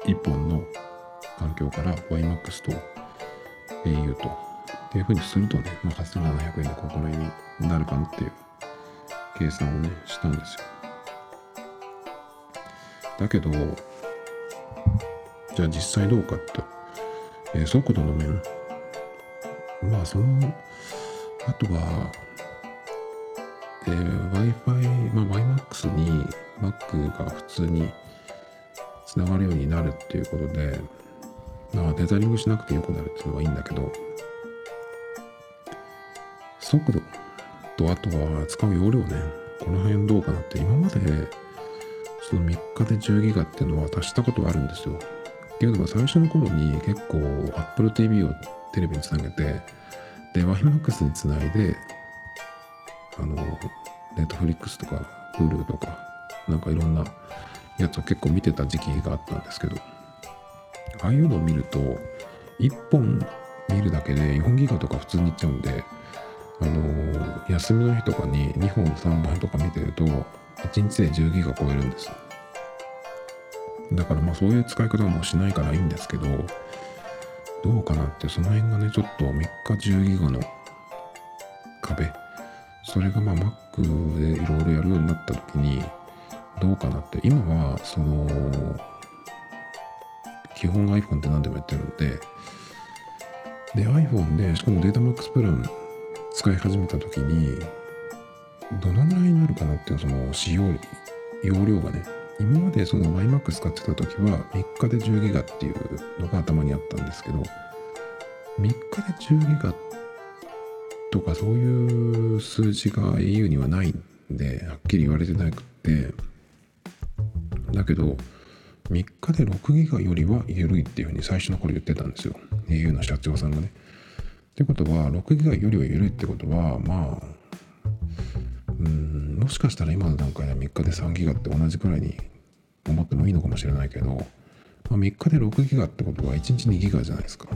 1本の環境から YMAX と au とっていうふうにするとね、まあ、8700円でここら辺になるかなっていう計算をね、したんですよ。だけど、じゃあ実際どうかと、えー、速度の面、まあその、あとは、えー、Wi-Fi、まあ YMAX に Mac が普通につながるようになるっていうことで、まあ、デザリングしなくてよくなるっていうのはいいんだけど、速度とあとは使う容量ね、この辺どうかなって、今までその3日で10ギガっていうのは足したことがあるんですよ。っていうのが最初の頃に結構 Apple TV をテレビにつなげて、で、YMAX につないで、あの、Netflix とか Hulu とかなんかいろんなやつを結構見てた時期があったんですけど、ああいうのを見ると、1本見るだけで4ギガとか普通にいっちゃうんで、あの、休みの日とかに2本3本とか見てると、1日で10ギガ超えるんです。だからまあそういう使い方はもうしないからいいんですけど、どうかなってその辺がね、ちょっと3日10ギガの壁。それがまあ Mac でいろいろやるようになった時に、どうかなって今はその基本 iPhone って何でもやってるので、で、iPhone で、しかもデータマックスプラン使い始めた時に、どのぐらいになるかなっていうその使用容量がね、今までその iMac 使ってた時は3日で10ギガっていうのが頭にあったんですけど、3日で10ギガとかそういう数字が au にはないんで、はっきり言われてなくて、だけど、3日で6ギガよりは緩いっていうふうに最初の頃言ってたんですよ。au の社長さんがね。ってことは、6ギガよりは緩いってことは、まあ、うんもしかしたら今の段階では3日で3ギガって同じくらいに思ってもいいのかもしれないけど、まあ、3日で6ギガってことは1日2ギガじゃないですか。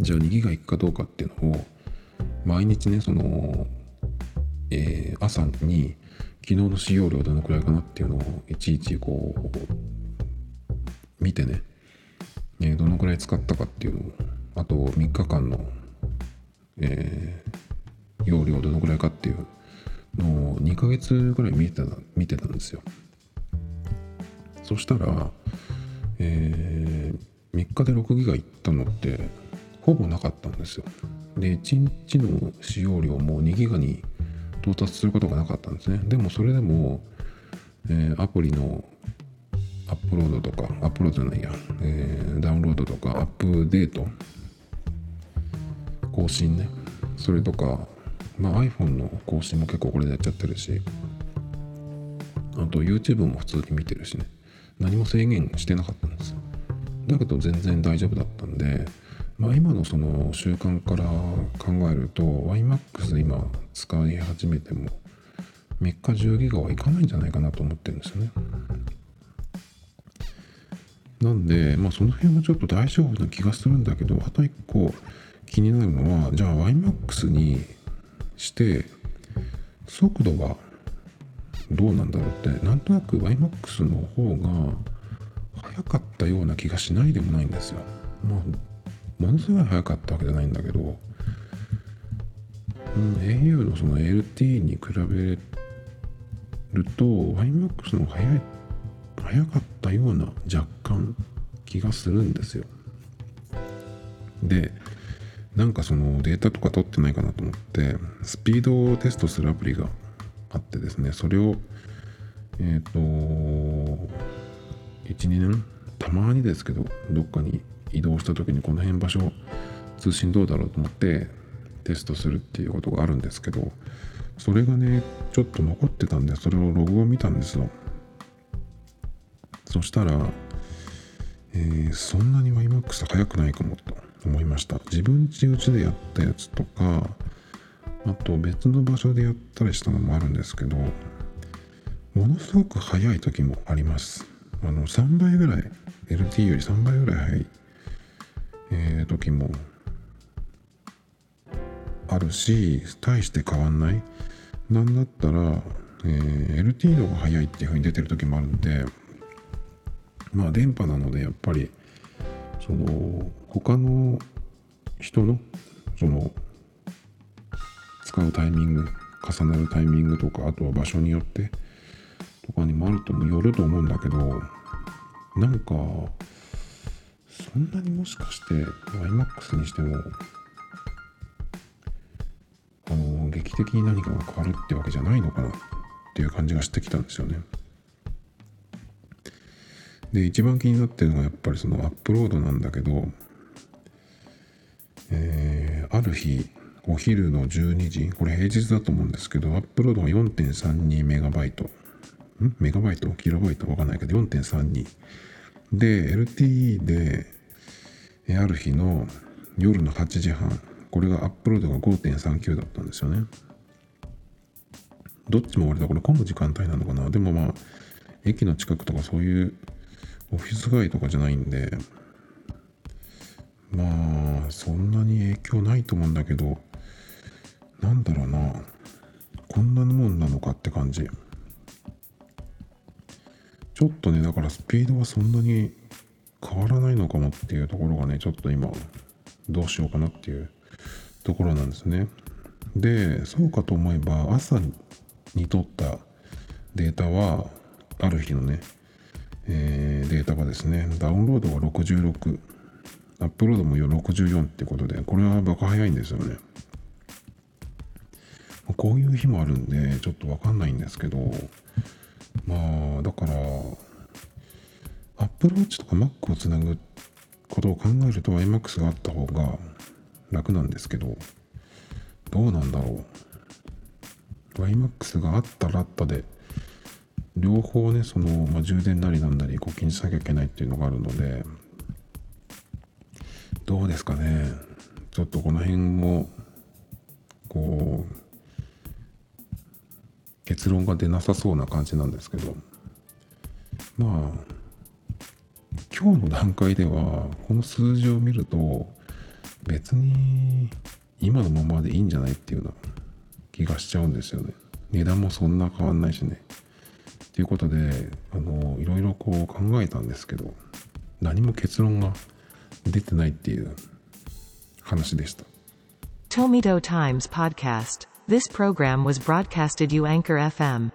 じゃあ2ギガいくかどうかっていうのを毎日ねその、えー、朝に昨日の使用量どのくらいかなっていうのをいちいちこう見てね、えー、どのくらい使ったかっていうのをあと3日間の、えー、容量どのくらいかっていうのを2ヶ月ぐらい見てた見てたんですよ。そしたら、えー、3日で6ギガいったのってほぼなかったんですよ。で1日の使用量も2ギガに到達することがなかったんですね。でもそれでも、えー、アプリのアップロードとかアップロードじゃないや、えー、ダウンロードとかアップデート更新ねそれとかまあ、iPhone の更新も結構これでやっちゃってるし、あと YouTube も普通に見てるしね、何も制限してなかったんですよ。だけど全然大丈夫だったんで、まあ、今のその習慣から考えると YMAX 今使い始めても3日10ギガはいかないんじゃないかなと思ってるんですよね。なんで、まあ、その辺はちょっと大丈夫な気がするんだけど、あと1個気になるのは、じゃあ YMAX にして速度はどうなんだろうってなんとなく YMAX の方が速かったような気がしないでもないんですよ。まあ、ものすごい速かったわけじゃないんだけど、うん、au のその LT に比べると YMAX の方が速い速かったような若干気がするんですよ。でなんかそのデータとか取ってないかなと思ってスピードをテストするアプリがあってですねそれをえっ、ー、と12年たまにですけどどっかに移動した時にこの辺場所通信どうだろうと思ってテストするっていうことがあるんですけどそれがねちょっと残ってたんでそれをログを見たんですよ。そしたら、えー、そんなに YMAX 速くないかもと。思いました。自分ちうちでやったやつとかあと別の場所でやったりしたのもあるんですけどものすごく速い時もあります。あの3倍ぐらい LT より3倍ぐらい速い、えー、時もあるし大して変わんない。なんだったら、えー、LT の方が速いっていう風に出てる時もあるんでまあ電波なのでやっぱりその他の人のその使うタイミング重なるタイミングとかあとは場所によってとかにもあるともよると思うんだけどなんかそんなにもしかして iMAX にしてもあの劇的に何かが変わるってわけじゃないのかなっていう感じがしてきたんですよね。で、一番気になってるのがやっぱりそのアップロードなんだけど、えー、ある日、お昼の12時、これ平日だと思うんですけど、アップロードが4.32メガバイト。ん？メガバイト？キロバイト？わかんないけど、4.32。で、LTE で、ある日の夜の8時半、これがアップロードが5.39だったんですよね。どっちも割とこれ混む時間帯なのかな。でもまあ、駅の近くとかそういうオフィス街とかじゃないんで、まあ、そんなに影響ないと思うんだけど、なんだろうな、こんなもんなのかって感じ。ちょっとね、だからスピードはそんなに変わらないのかもっていうところがね、ちょっと今、どうしようかなっていうところなんですね。で、そうかと思えば、朝に取ったデータは、ある日のね、えー、データがですね、ダウンロードが66、アップロードも64ってことで、これはバカ早いんですよね。こういう日もあるんで、ちょっとわかんないんですけど、まあ、だから、Apple Watch とか Mac をつなぐことを考えると iMAX があった方が楽なんですけど、どうなんだろう。iMAX があったらあったで、両方ね、その、まあ、充電なりなんなり、こう、気にしなきゃいけないっていうのがあるので、どうですかね。ちょっとこの辺も、こう、結論が出なさそうな感じなんですけど、まあ、今日の段階では、この数字を見ると、別に今のままでいいんじゃないっていうような気がしちゃうんですよね。値段もそんな変わんないしね。ということで、あの、いろいろこう考えたんですけど、何も結論が出てないっていう話でした。Tomito Times Podcast. This program was broadcasted you Anchor FM.